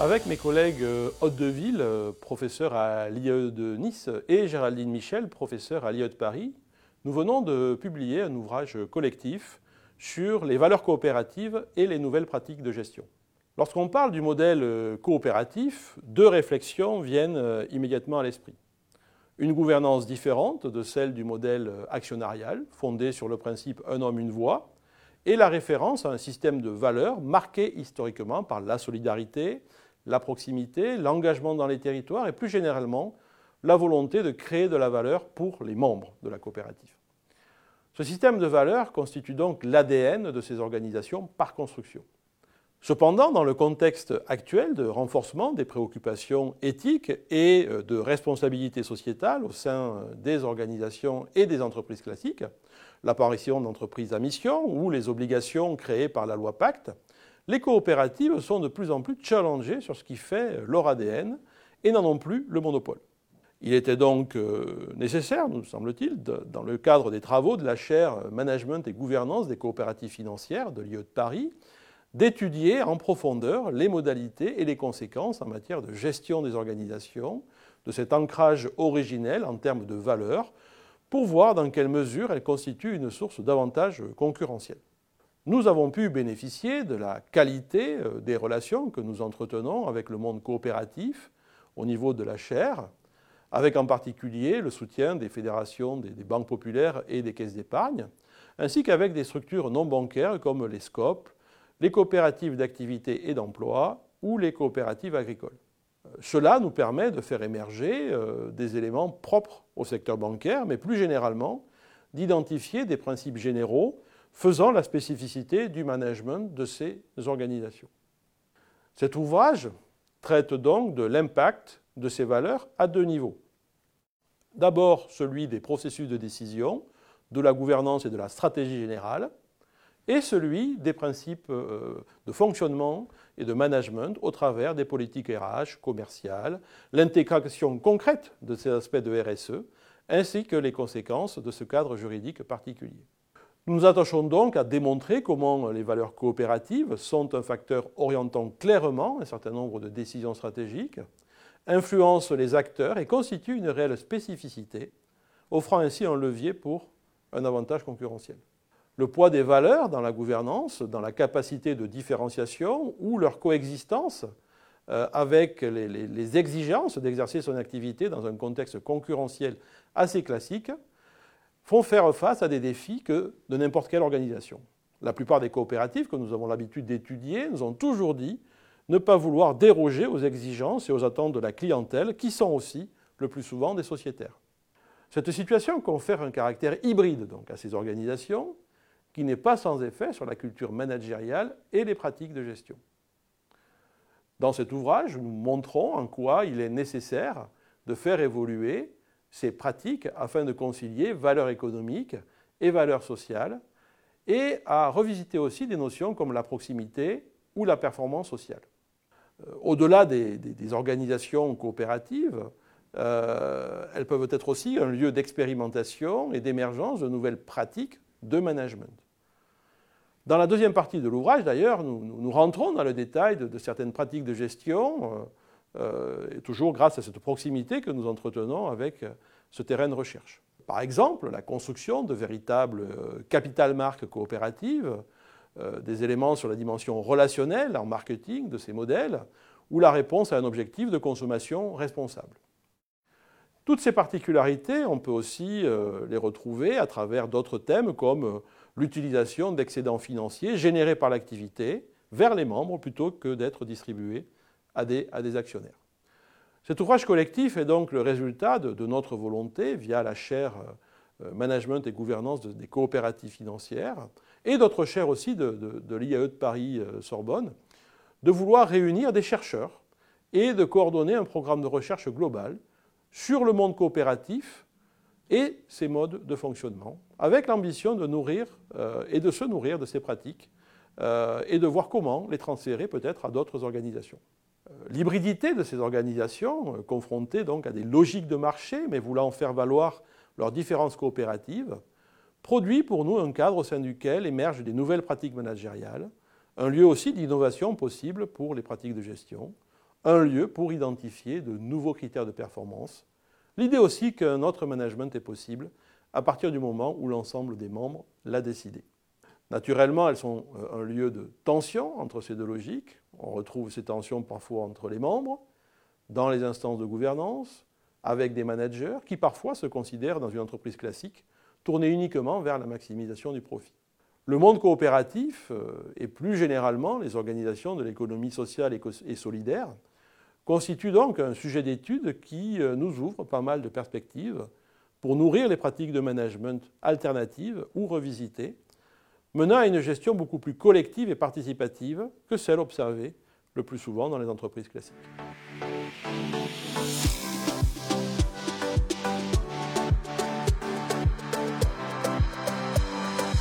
Avec mes collègues Haute de Ville, professeur à l'IE de Nice, et Géraldine Michel, professeur à l'IE de Paris, nous venons de publier un ouvrage collectif sur les valeurs coopératives et les nouvelles pratiques de gestion. Lorsqu'on parle du modèle coopératif, deux réflexions viennent immédiatement à l'esprit. Une gouvernance différente de celle du modèle actionnarial, fondé sur le principe un homme, une voix, et la référence à un système de valeurs marqué historiquement par la solidarité, la proximité, l'engagement dans les territoires et plus généralement la volonté de créer de la valeur pour les membres de la coopérative. Ce système de valeurs constitue donc l'ADN de ces organisations par construction. Cependant, dans le contexte actuel de renforcement des préoccupations éthiques et de responsabilité sociétale au sein des organisations et des entreprises classiques, l'apparition d'entreprises à mission ou les obligations créées par la loi Pacte, les coopératives sont de plus en plus challengées sur ce qui fait leur ADN et n'en ont plus le monopole. Il était donc euh, nécessaire, nous semble-t-il, dans le cadre des travaux de la chaire Management et Gouvernance des coopératives financières de l'IE de Paris, d'étudier en profondeur les modalités et les conséquences en matière de gestion des organisations, de cet ancrage originel en termes de valeur, pour voir dans quelle mesure elles constituent une source d'avantages concurrentiels nous avons pu bénéficier de la qualité euh, des relations que nous entretenons avec le monde coopératif au niveau de la chaire, avec en particulier le soutien des fédérations des, banques populaires et des caisses d'épargne, ainsi qu'avec des structures non bancaires comme les SCOP, les coopératives d'activité et d'emploi ou les coopératives agricoles. Euh, cela nous permet de faire émerger euh, des éléments propres au secteur bancaire, mais plus généralement d'identifier des principes généraux faisant la spécificité du management de ces organisations. Cet ouvrage traite donc de l'impact de ces valeurs à deux niveaux. D'abord celui des processus de décision, de la gouvernance et de la stratégie générale, et celui des principes euh, de fonctionnement et de management au travers des politiques RH, commerciales, l'intégration concrète de ces aspects de RSE, ainsi que les conséquences de ce cadre juridique particulier. Nous nous attachons donc à démontrer comment les valeurs coopératives sont un facteur orientant clairement un certain nombre de décisions stratégiques, influencent les acteurs et constituent une réelle spécificité, offrant ainsi un levier pour un avantage concurrentiel. Le poids des valeurs dans la gouvernance, dans la capacité de différenciation ou leur coexistence euh, avec les, les exigences d'exercer son activité dans un contexte concurrentiel assez classique font faire face à des défis que de n'importe quelle organisation. La plupart des coopératives que nous avons l'habitude d'étudier nous ont toujours dit ne pas vouloir déroger aux exigences et aux attentes de la clientèle, qui sont aussi le plus souvent des sociétaires. Cette situation confère un caractère hybride donc à ces organisations, qui n'est pas sans effet sur la culture managériale et les pratiques de gestion. Dans cet ouvrage, nous montrons en quoi il est nécessaire de faire évoluer ces pratiques afin de concilier valeurs économiques et valeurs sociales et à revisiter aussi des notions comme la proximité ou la performance sociale. Euh, au-delà des, organisations coopératives, euh, elles peuvent être aussi un lieu d'expérimentation et d'émergence de nouvelles pratiques de management. Dans la deuxième partie de l'ouvrage, d'ailleurs, nous, rentrons dans le détail de, certaines pratiques de gestion. Euh, et toujours grâce à cette proximité que nous entretenons avec euh, ce terrain de recherche. Par exemple, la construction de véritables euh, capital marques coopératives, des éléments sur la dimension relationnelle en marketing de ces modèles, ou la réponse à un objectif de consommation responsable. Toutes ces particularités, on peut aussi les retrouver à travers d'autres thèmes comme l'utilisation d'excédents financiers générés par l'activité vers les membres plutôt que d'être distribués à des, actionnaire. Cet ouvrage collectif est donc le résultat de, notre volonté, via la chaire euh, Management et Gouvernance des coopératives financières, et d'autres chaires aussi de, l'IAE de Paris-Sorbonne, euh, de vouloir réunir des chercheurs et de coordonner un programme de recherche global sur le monde coopératif et ses modes de fonctionnement, avec l'ambition de nourrir euh, et de se nourrir de ces pratiques et de voir comment les transférer peut-être à d'autres organisations. L'hybridité de ces organisations, euh, confrontées donc à des logiques de marché, mais voulant faire valoir leurs différences coopératives, produit pour nous un cadre au sein duquel émergent des nouvelles pratiques managériales, un lieu aussi d'innovation possible pour les pratiques de gestion, un lieu pour identifier de nouveaux critères de performance. L'idée aussi qu'un autre management est possible à partir du moment où l'ensemble des membres l'a décidé. Naturellement, elles sont euh, un lieu de tension entre ces deux logiques. On retrouve ces tensions parfois entre les membres, dans les instances de gouvernance, avec des managers qui parfois se considèrent dans une entreprise classique tournée uniquement vers la maximisation du profit. Le monde coopératif euh, et plus généralement les organisations de l'économie sociale et solidaire constituent donc un sujet d'étude qui euh, nous ouvre pas mal de perspectives pour nourrir les pratiques de management alternatives ou revisitées, menant à une gestion beaucoup plus collective et participative que celle observée le plus souvent dans les entreprises classiques.